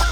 I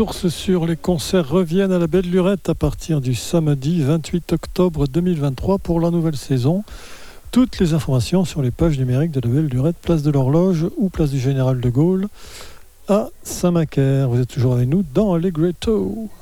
sources sur les concerts reviennent à la Belle Lurette à partir du samedi 28 octobre 2023 pour la nouvelle saison. Toutes les informations sur les pages numériques de la Belle Lurette, place de l'Horloge ou place du Général de Gaulle à Saint-Macaire. Vous êtes toujours avec nous dans Allegretto. It's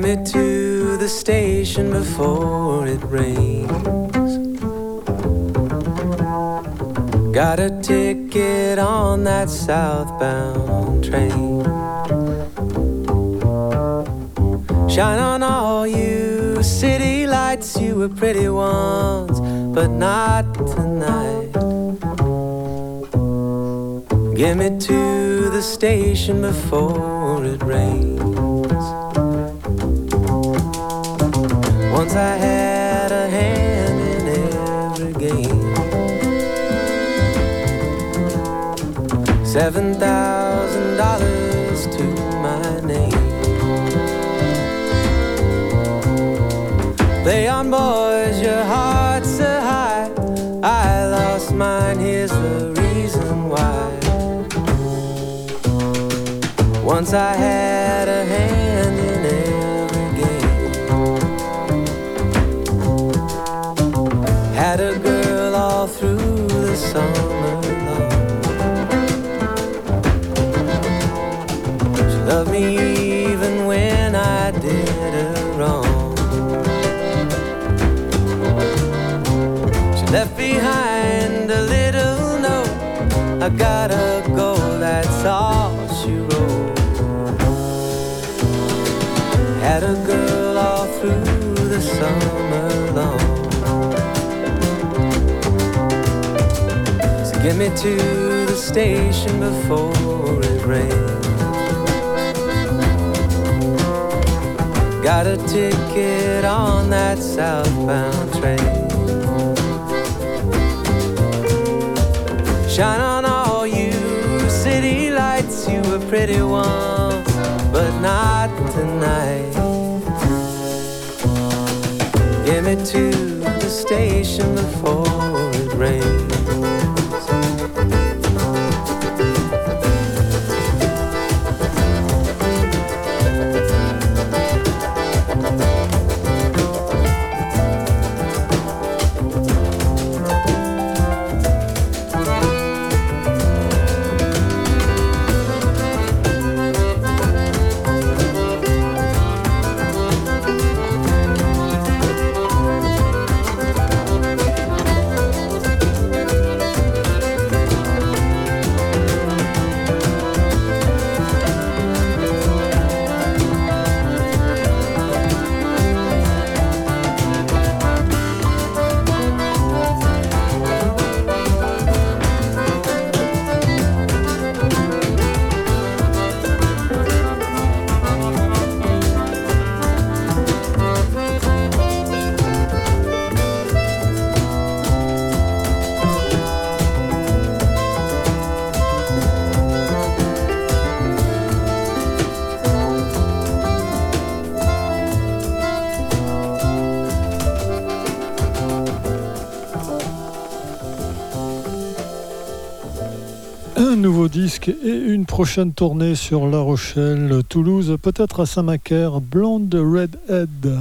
me to the station before it rains. Got a ticket on that southbound train. Shine on all you city lights, you were pretty ones, but not tonight. Get me to the station before it rains. I had a hand in every game. Seven thousand dollars to my name. Play on, boys, your hearts are high. I lost mine, here's the reason why. Once I had me to the station before it rains. Got a ticket on that southbound train. Shine on all you city lights, you were pretty once, but not tonight. get me to the station before it rains. Et une prochaine tournée sur La Rochelle, Toulouse, peut-être à Saint-Macaire, Blonde Redhead.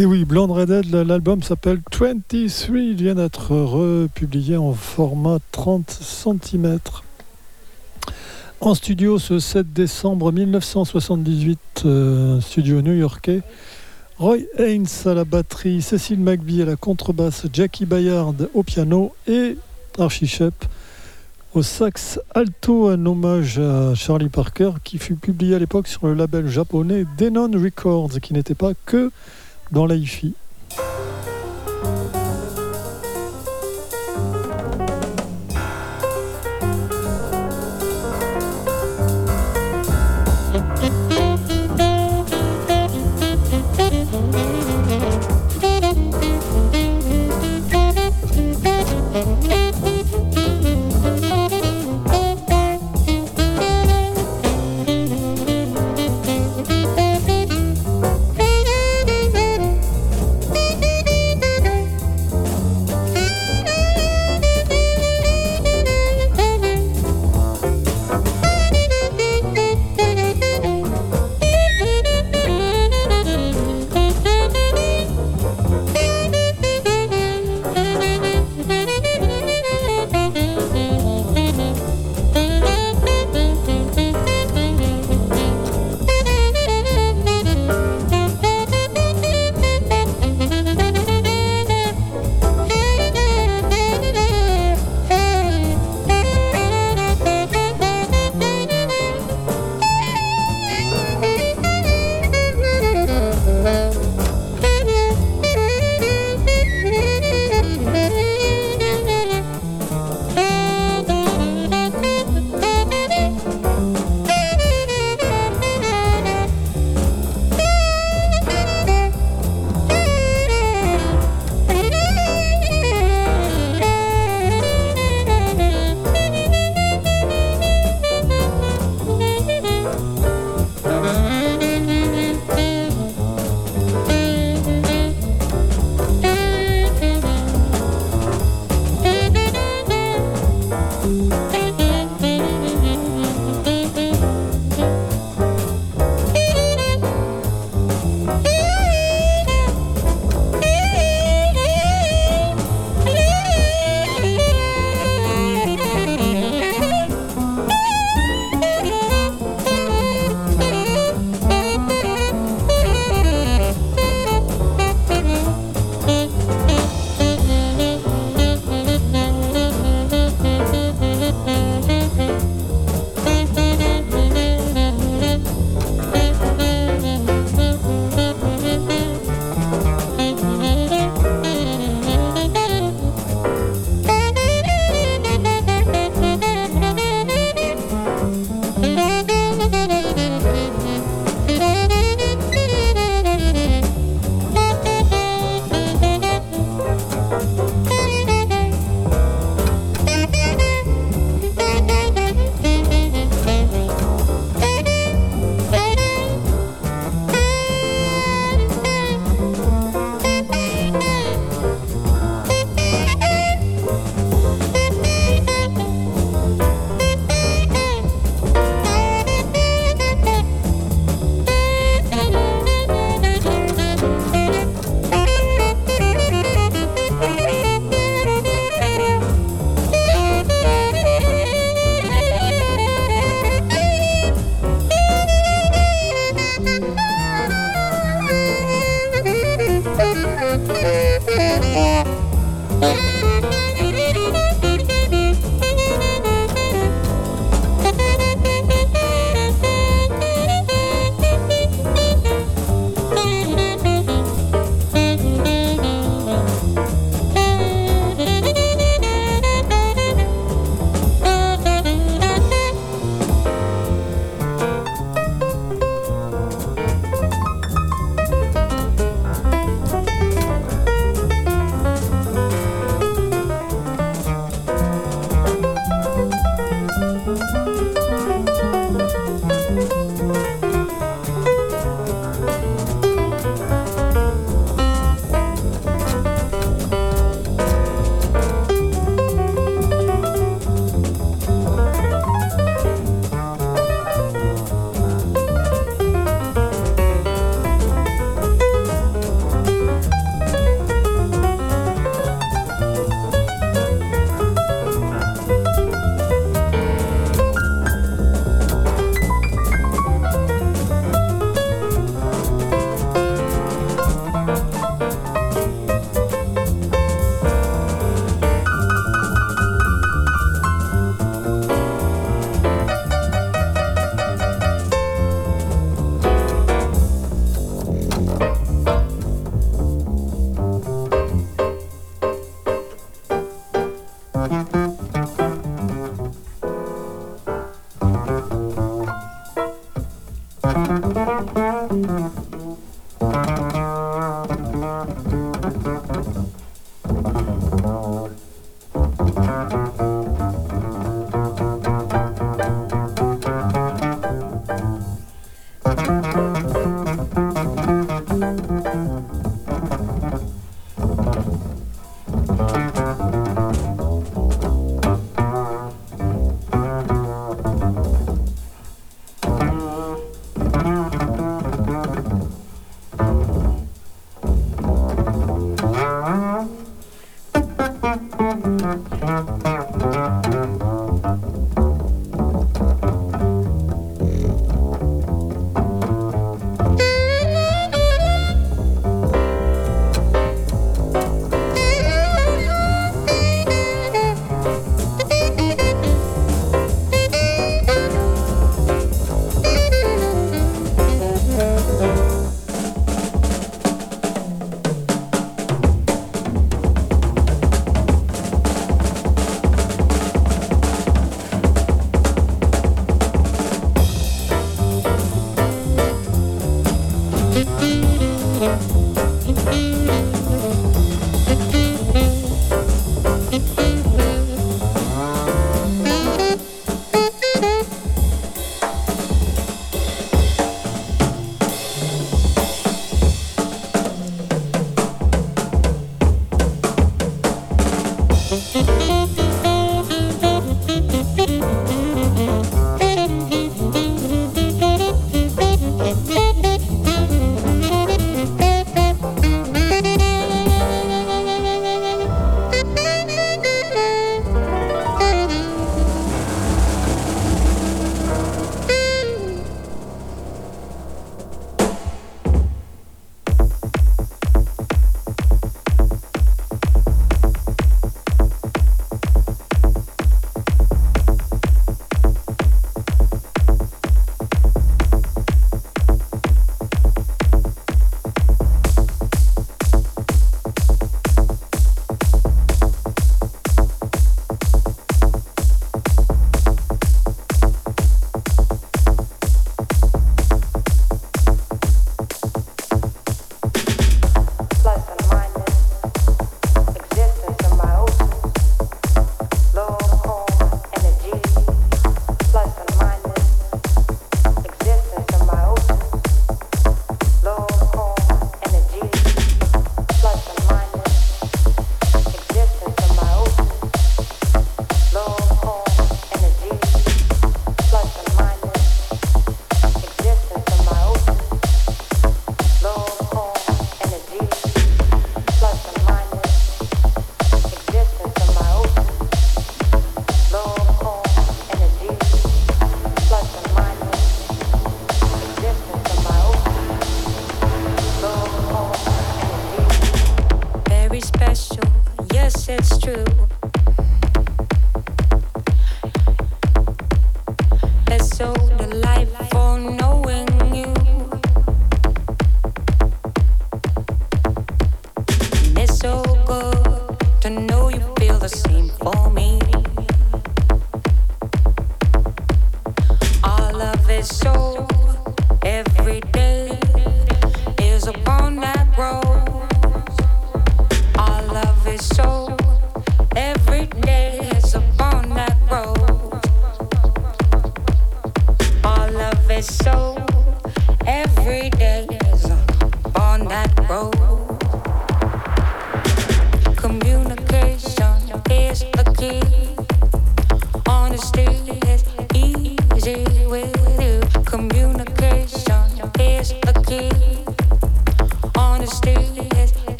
Et oui, Blonde Redhead, l'album s'appelle 23. Il vient d'être republié en format 30 cm. En studio ce 7 décembre 1978, euh, studio new-yorkais. Roy Haynes à la batterie, Cécile McBee à la contrebasse, Jackie Bayard au piano et Archie Shep au sax alto, un hommage à Charlie Parker qui fut publié à l'époque sur le label japonais Denon Records, qui n'était pas que dans l'IFI.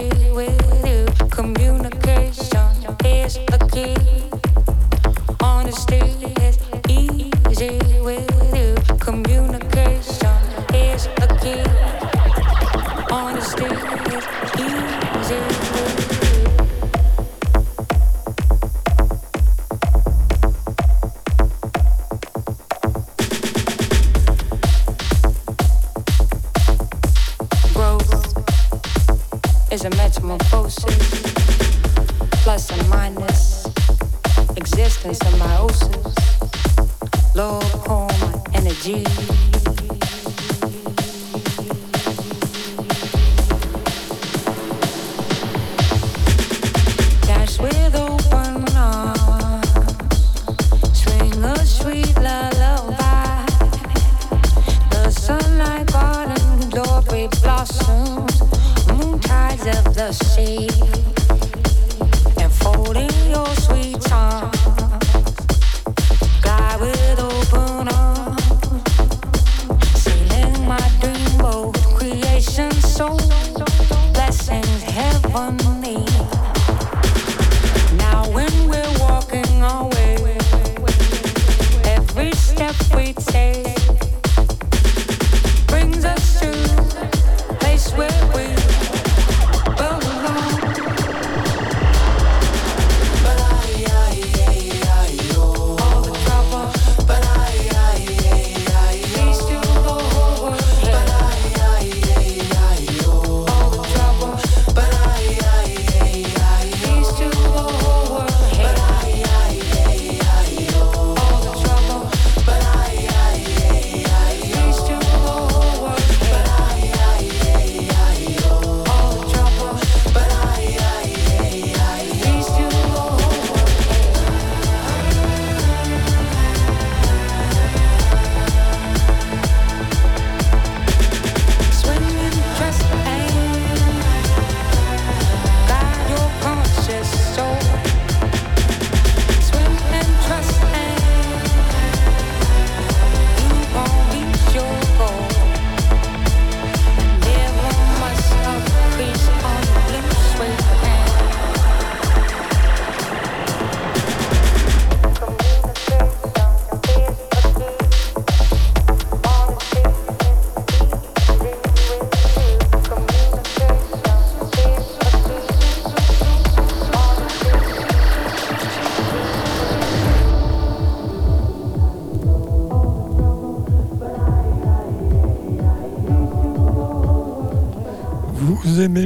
deal with you. Communication is the key.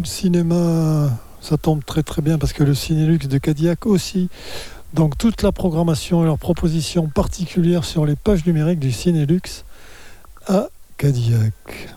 Le cinéma, ça tombe très très bien parce que le Cinélux de Cadillac aussi. Donc toute la programmation et leurs propositions particulières sur les pages numériques du Cinélux à Cadillac.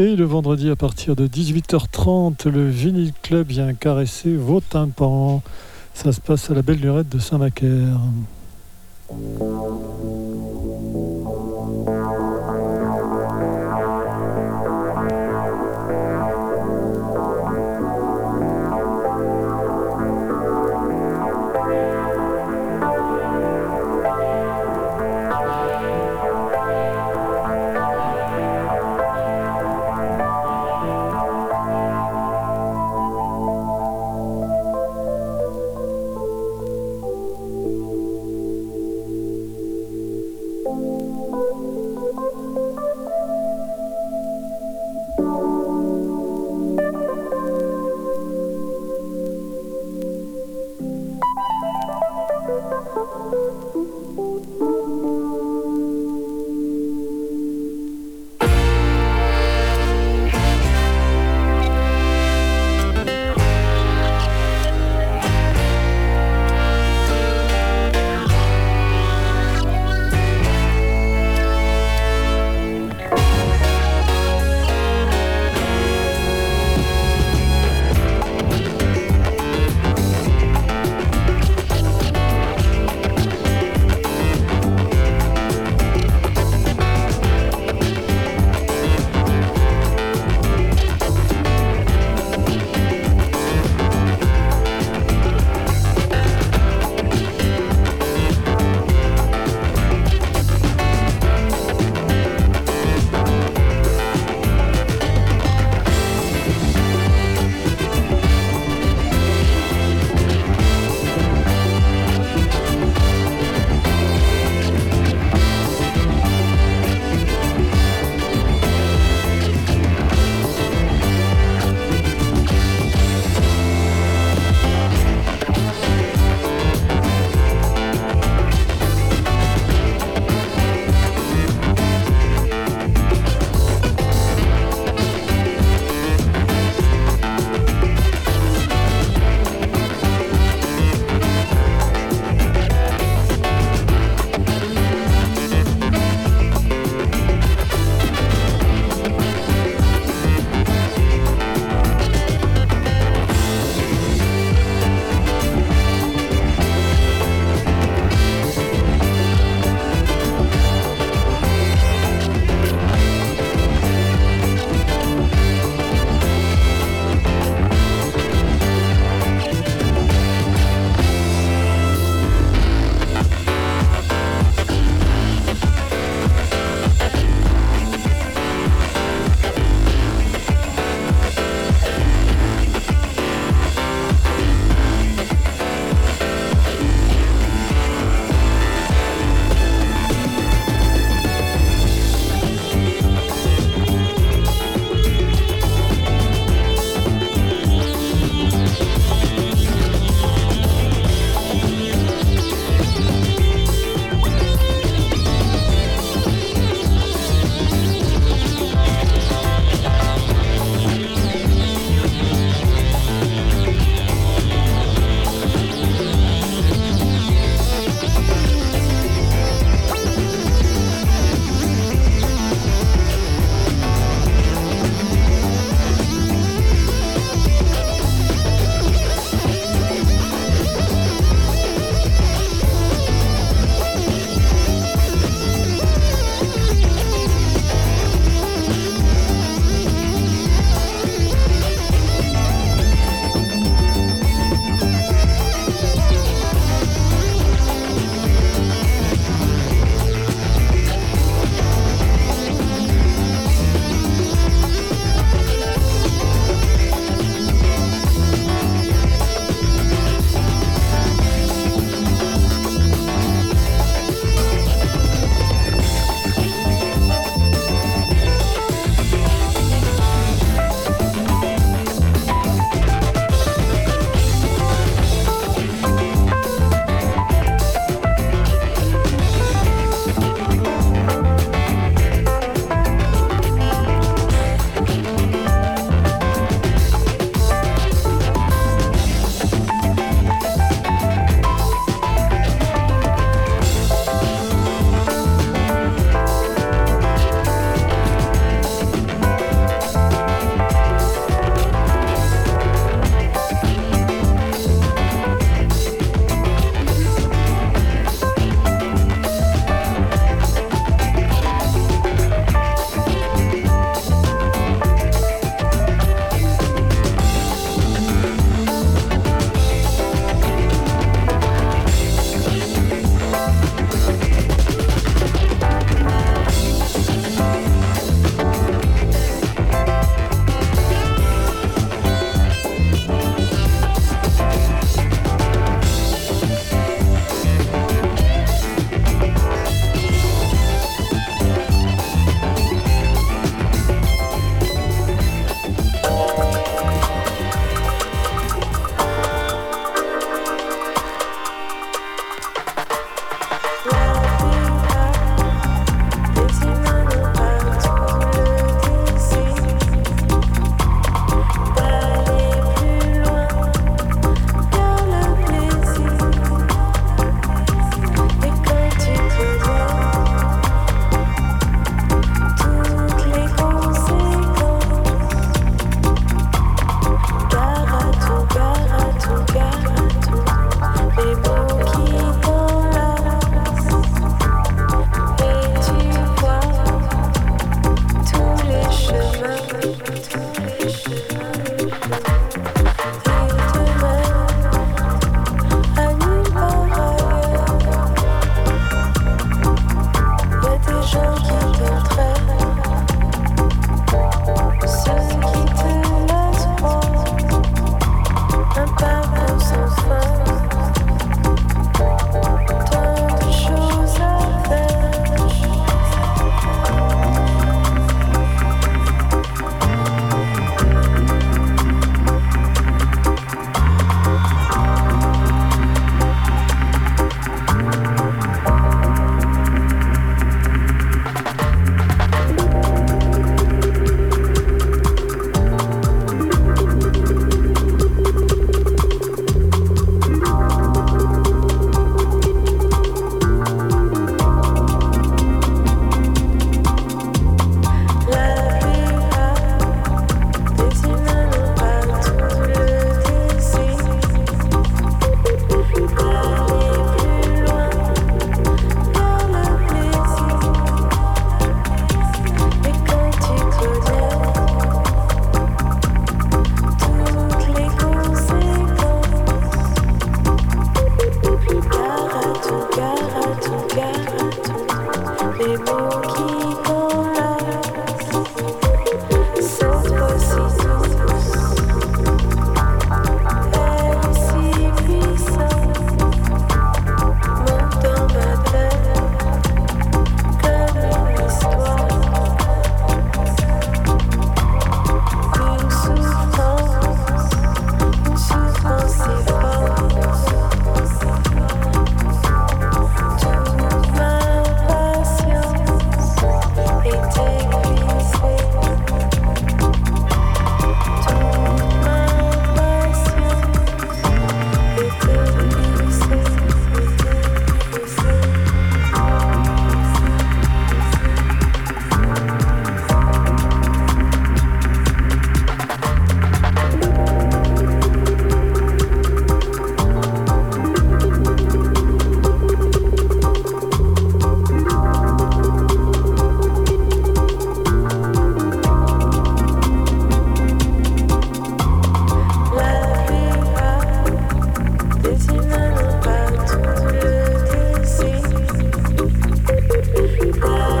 Et le vendredi à partir de 18h30, le Vinyl Club vient caresser vos tympans. Ça se passe à la Belle Lurette de Saint-Macaire.